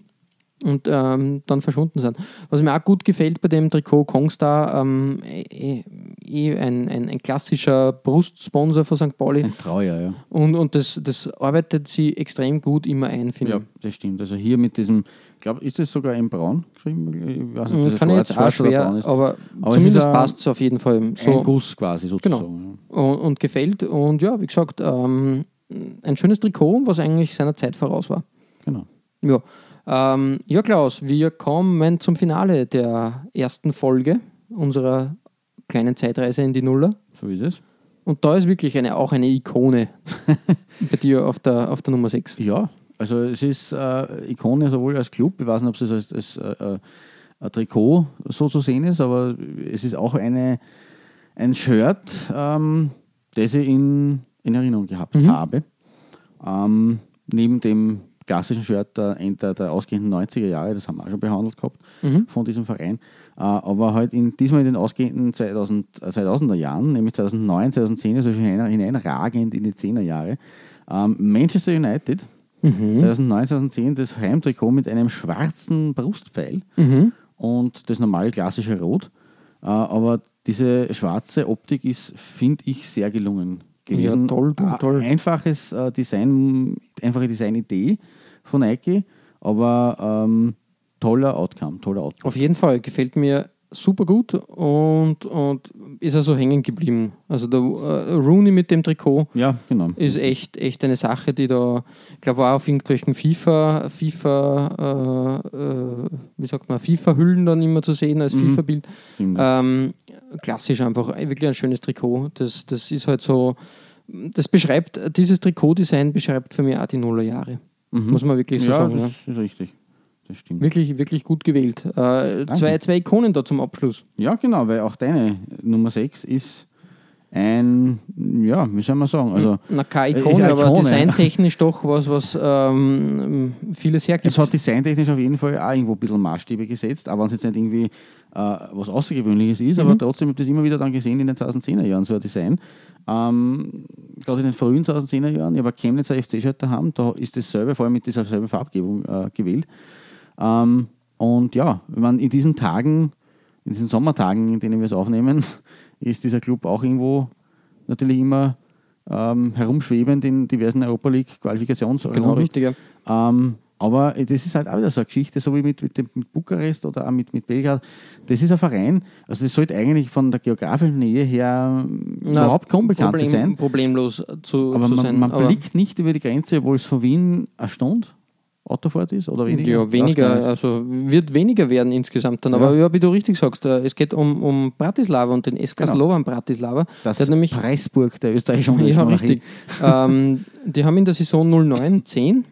und ähm, dann verschwunden sind. Was mir auch gut gefällt bei dem Trikot Kongstar, ähm, eh, eh ein, ein, ein klassischer Brustsponsor von St. Pauli. Ein Treuer, ja. Und, und das, das arbeitet sie extrem gut immer ein, finde Ja, ich. das stimmt. Also hier mit diesem, ich glaube, ist das sogar in Braun geschrieben? Ich weiß nicht, das Kann ich jetzt auch schwer, ist. aber, Aber es zumindest ein- passt es auf jeden Fall. Ein So, Guss quasi sozusagen. und, und gefällt. Und ja, wie gesagt, ähm, ein schönes Trikot, was eigentlich seiner Zeit voraus war. Ja. Genau. Ja. Ähm, ja, Klaus, wir kommen zum Finale der ersten Folge unserer kleinen Zeitreise in die Nuller. So ist es. Und da ist wirklich eine, auch eine Ikone bei dir auf der, auf der Nummer 6. Ja, also es ist äh, Ikone sowohl als Club, ich weiß nicht, ob es als, als äh, äh, ein Trikot so zu sehen ist, aber es ist auch eine, ein Shirt, ähm, das ich in, in Erinnerung gehabt habe. Ähm, neben dem klassischen Shirt der, der, der ausgehenden 90er Jahre, das haben wir auch schon behandelt gehabt von diesem Verein, äh, aber halt in, diesmal in den ausgehenden 2000, äh, 2000er Jahren, nämlich 2009, 2010, also hinein- hineinragend in die 10er Jahre. Ähm, Manchester United, 2009, 2010 das Heimtrikot mit einem schwarzen Brustpfeil und das normale klassische Rot. Äh, aber diese schwarze Optik ist, finde ich, sehr gelungen gewesen. Ja, toll, Äh, toll. Einfaches äh, Design, einfache Designidee von Nike, aber ähm, toller Outcome, toller Outcome. Auf jeden Fall, gefällt mir super gut und, und ist also hängen geblieben. Also der äh, Rooney mit dem Trikot Ja, genau. ist echt, echt eine Sache, die da, ich glaube, auch auf irgendwelchen FIFA, FIFA, äh, äh, wie sagt man, FIFA-Hüllen dann immer zu sehen als FIFA-Bild. Stimmt. Ähm, klassisch einfach, wirklich ein schönes Trikot. Das, das ist halt so, das beschreibt, dieses Trikotdesign beschreibt für mich auch die Nullerjahre. Muss man wirklich so ja, sagen. das Ja. ist richtig. Das stimmt. Wirklich, wirklich gut gewählt. Äh, zwei, zwei Ikonen da zum Abschluss. Ja, genau, weil auch deine Nummer 6 ist ein, ja, wie soll man sagen, also Na, keine Ist Ikone, eine aber Ikone. designtechnisch doch was, was ähm, vieles hergibt. es hat designtechnisch auf jeden Fall auch irgendwo ein bisschen Maßstäbe gesetzt, aber wenn es jetzt nicht irgendwie äh, was Außergewöhnliches ist, aber trotzdem habe ich das immer wieder dann gesehen in den 2010er Jahren, so ein Design. Ähm, Gerade in den frühen 2010er Jahren, ich habe Chemnitzer FC-Shirt daheim, da ist dasselbe, vor allem mit dieser selben Farbgebung äh, gewählt. Ähm, und ja, wenn man in diesen Tagen, in diesen Sommertagen, in denen wir es aufnehmen, ist dieser Club auch irgendwo natürlich immer ähm, herumschwebend in diversen Europa League Qualifikationsrunden. genau, richtig. Ja. Ähm, aber das ist halt auch wieder so eine Geschichte, so wie mit, mit, dem, mit Bukarest oder auch mit, mit Belgrad. Das ist ein Verein, also das sollte eigentlich von der geografischen Nähe her Na, überhaupt kaum bekannt Problem, sein. Problemlos zu, Aber zu man, sein. man aber, blickt nicht über die Grenze, obwohl es von Wien eine Stunde Autofahrt ist oder weniger. ja, weniger, also wird weniger werden insgesamt dann. Aber ja, wie du richtig sagst, äh, es geht um, um Bratislava und den SK Genau. Slovan Bratislava. Das der hat nämlich Preisburg der österreichischen Ja, richtig. ähm, die haben in der Saison 09-10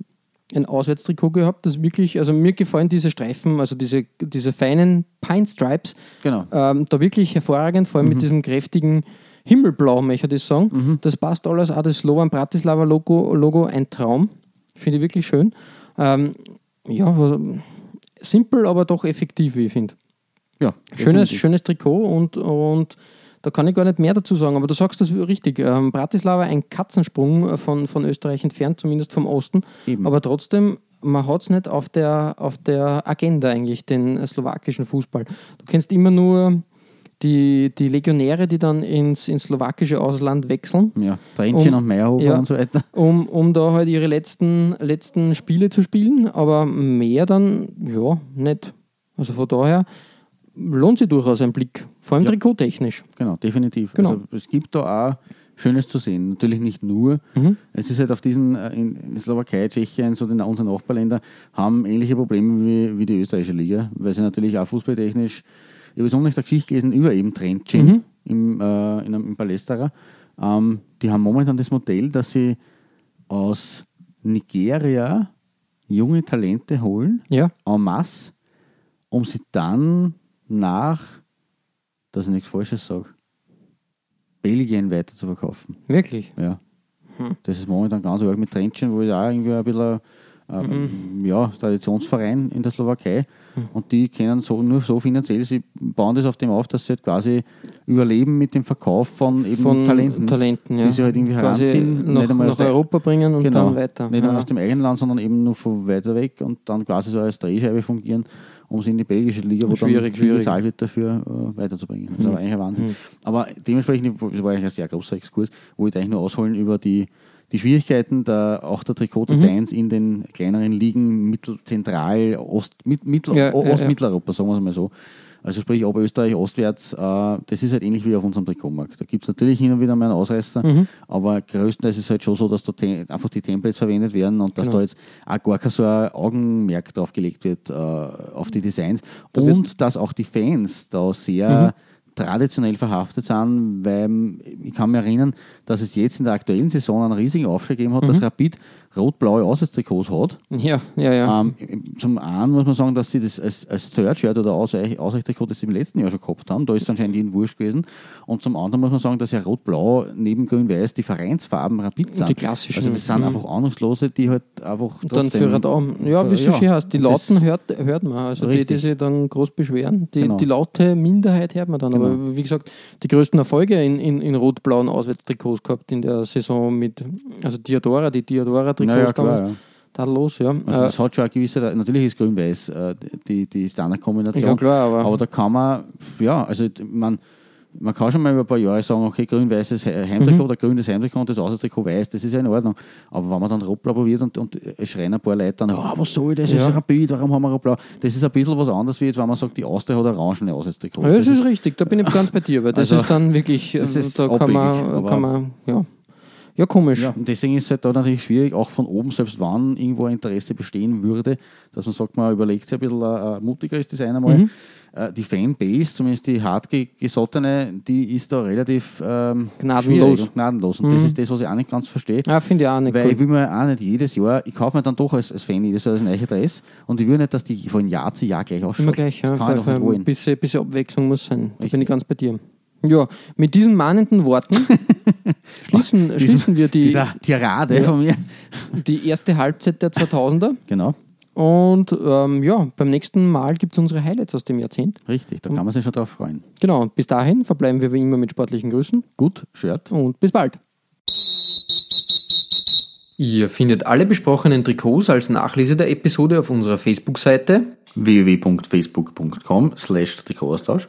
ein Auswärtstrikot gehabt, das wirklich, also mir gefallen diese Streifen, also diese, diese feinen Pine Stripes, Genau. ähm, da wirklich hervorragend, vor allem mit diesem kräftigen Himmelblau, möchte ich das sagen. Das passt alles, auch das Slovan Bratislava Logo, Logo ein Traum. Finde ich wirklich schön. Ähm, ja, was- simpel, aber doch effektiv, wie ich finde. Ja, Schönes, definitiv. schönes Trikot und, und da kann ich gar nicht mehr dazu sagen, aber du sagst das richtig. Ähm, Bratislava ein Katzensprung von, von Österreich entfernt, zumindest vom Osten. Eben. Aber trotzdem, man hat es nicht auf der, auf der Agenda eigentlich, den slowakischen Fußball. Du kennst immer nur die, die Legionäre, die dann ins, ins slowakische Ausland wechseln, Ja, Trentchen Um- und Meyerhofer ja. und so weiter. um, um da halt ihre letzten, letzten Spiele zu spielen, aber mehr dann, ja, nicht. Also von daher lohnt sich durchaus ein Blick, vor allem Ja. trikottechnisch. Genau, definitiv. Genau. Also, es gibt da auch Schönes zu sehen. Natürlich nicht nur. Mhm. Es ist halt auf diesen, äh, in, Slowakei, Tschechien, so den, unsere Nachbarländer, haben ähnliche Probleme wie, wie die österreichische Liga, weil sie natürlich auch fußballtechnisch, ich habe besonders eine Geschichte gelesen über eben Trentchen Mhm. im, äh, in einem, im Palästra. Ähm, die haben momentan das Modell, dass sie aus Nigeria junge Talente holen, Ja, en masse, um sie dann nach, dass ich nichts Falsches sage, Belgien weiter zu verkaufen. wirklich. Ja. Hm. Das ist momentan ganz arg mit Trentchen, wo ich auch irgendwie ein bisschen Mhm. ähm, ja, Traditionsverein in der Slowakei und die können so nur so finanziell, sie bauen das auf dem auf, dass sie halt quasi überleben mit dem Verkauf von eben Von Talenten, Talenten, ja. die sie halt irgendwie Quasi heranziehen, nach, nicht einmal nach Europa bringen und genau, dann weiter. Nicht nur ja. aus dem eigenen Land, sondern eben nur von weiter weg und dann quasi so als Drehscheibe fungieren, um sie in die belgische Liga, wo Schwierig, dann schwierig. gezahlt wird dafür, äh, weiterzubringen. Das ist aber eigentlich ein Wahnsinn. Aber dementsprechend, das war eigentlich ein sehr großer Exkurs, wo ich eigentlich nur ausholen über die, die Schwierigkeiten der, auch der Trikotdesigns in den kleineren Ligen, Mittelzentral, Ost, mit, Mittel, Ja, ja, ja. Ostmitteleuropa, sagen wir es mal so. Also sprich Oberösterreich, ostwärts, äh, das ist halt ähnlich wie auf unserem Trikotmarkt. Da gibt es natürlich hin und wieder mal einen Ausreißer, Mhm. aber größtenteils ist es halt schon so, dass da einfach die Templates verwendet werden und dass Genau. da jetzt auch gar kein so ein Augenmerk drauf gelegt wird äh, auf die Designs Da Mhm. und dass auch die Fans da sehr traditionell verhaftet sind, weil ich kann mich erinnern, dass es jetzt in der aktuellen Saison einen riesigen Aufschrei gegeben hat, Mhm. dass Rapid rot-blaue Auswärtstrikots hat. ja, ja, ja. Ähm, zum einen muss man sagen, dass sie das als, als Third-Shirt oder Ausweich- Ausweichtrikot das sie im letzten Jahr schon gehabt haben. Da ist es anscheinend ihnen wurscht gewesen. Und zum anderen muss man sagen, dass ja Rot-Blau neben Grün-Weiß die Vereinsfarben Rapid sind. die klassischen. Also das sind Mhm. einfach Ahnungslose, die halt einfach Und dann für Radau. Ja, wie es so schön heißt, die Lauten hört, hört man. Also die, die sich dann groß beschweren. Die, Genau. die laute Minderheit hört man dann. Genau. Aber wie gesagt, die größten Erfolge in, in, in rot-blauen Auswärtstrikots gehabt in der Saison mit, also Diadora, die Diadora-Trikots Naja, klar, damals. ja. Tadellos, ja. Also Äh, das hat schon eine gewisse, natürlich ist Grün-Weiß äh, die, die Standardkombination. ja, klar, aber, Aber da kann man, ja, also man, man kann schon mal über ein paar Jahre sagen, okay, grün-weißes Heimtrikot Mhm. oder grünes Heimtrikot und das Auswärtstrikot weiß, das ist ja in Ordnung. Aber wenn man dann Rotblau probiert und, und es schreien ein paar Leute dann, oh, was soll das, das Ja. ist Rapid, warum haben wir Rotblau? Das ist ein bisschen was anderes, wie jetzt, wenn man sagt, die Austria hat orangene Auswärtstrikots. ja, das, Das ist richtig, da bin ich ganz bei dir, weil das Also, ist dann wirklich, äh, das ist da kann man, kann man, ja. Ja, komisch. Ja, und deswegen ist es halt da natürlich schwierig, auch von oben, selbst wann irgendwo ein Interesse bestehen würde, dass man sagt, man überlegt sich ein bisschen ein, ein mutigeres Design einmal. Mhm. Äh, Die Fanbase, zumindest die hartgesottene, die ist da relativ ähm, Gnadenlos. und gnadenlos. Und das Mhm. ist das, was ich auch nicht ganz verstehe. Ja, finde ich auch nicht Weil gut. ich will mir auch nicht jedes Jahr, ich kaufe mir dann doch als, als Fan jedes Jahr das neue Dress und ich will nicht, dass die von Jahr zu Jahr gleich ausschaut. Immer gleich, ja. Das kann ich doch nicht für ein wollen. bisschen, bisschen Abwechslung muss sein. Da bin Richtig. ich ganz bei dir. Ja, mit diesen mahnenden Worten schließen, Diesem- schließen wir die, Tirade Ja. von mir. die erste Halbzeit der 2000er. Genau, Und ähm, ja, beim nächsten Mal gibt es unsere Highlights aus dem Jahrzehnt. richtig, da kann man sich schon drauf freuen. Genau, und bis dahin verbleiben wir wie immer mit sportlichen Grüßen Gut, Shirt. und bis bald. Ihr findet alle besprochenen Trikots als Nachlese der Episode auf unserer Facebook-Seite. www.facebook.com slash Trikotaustausch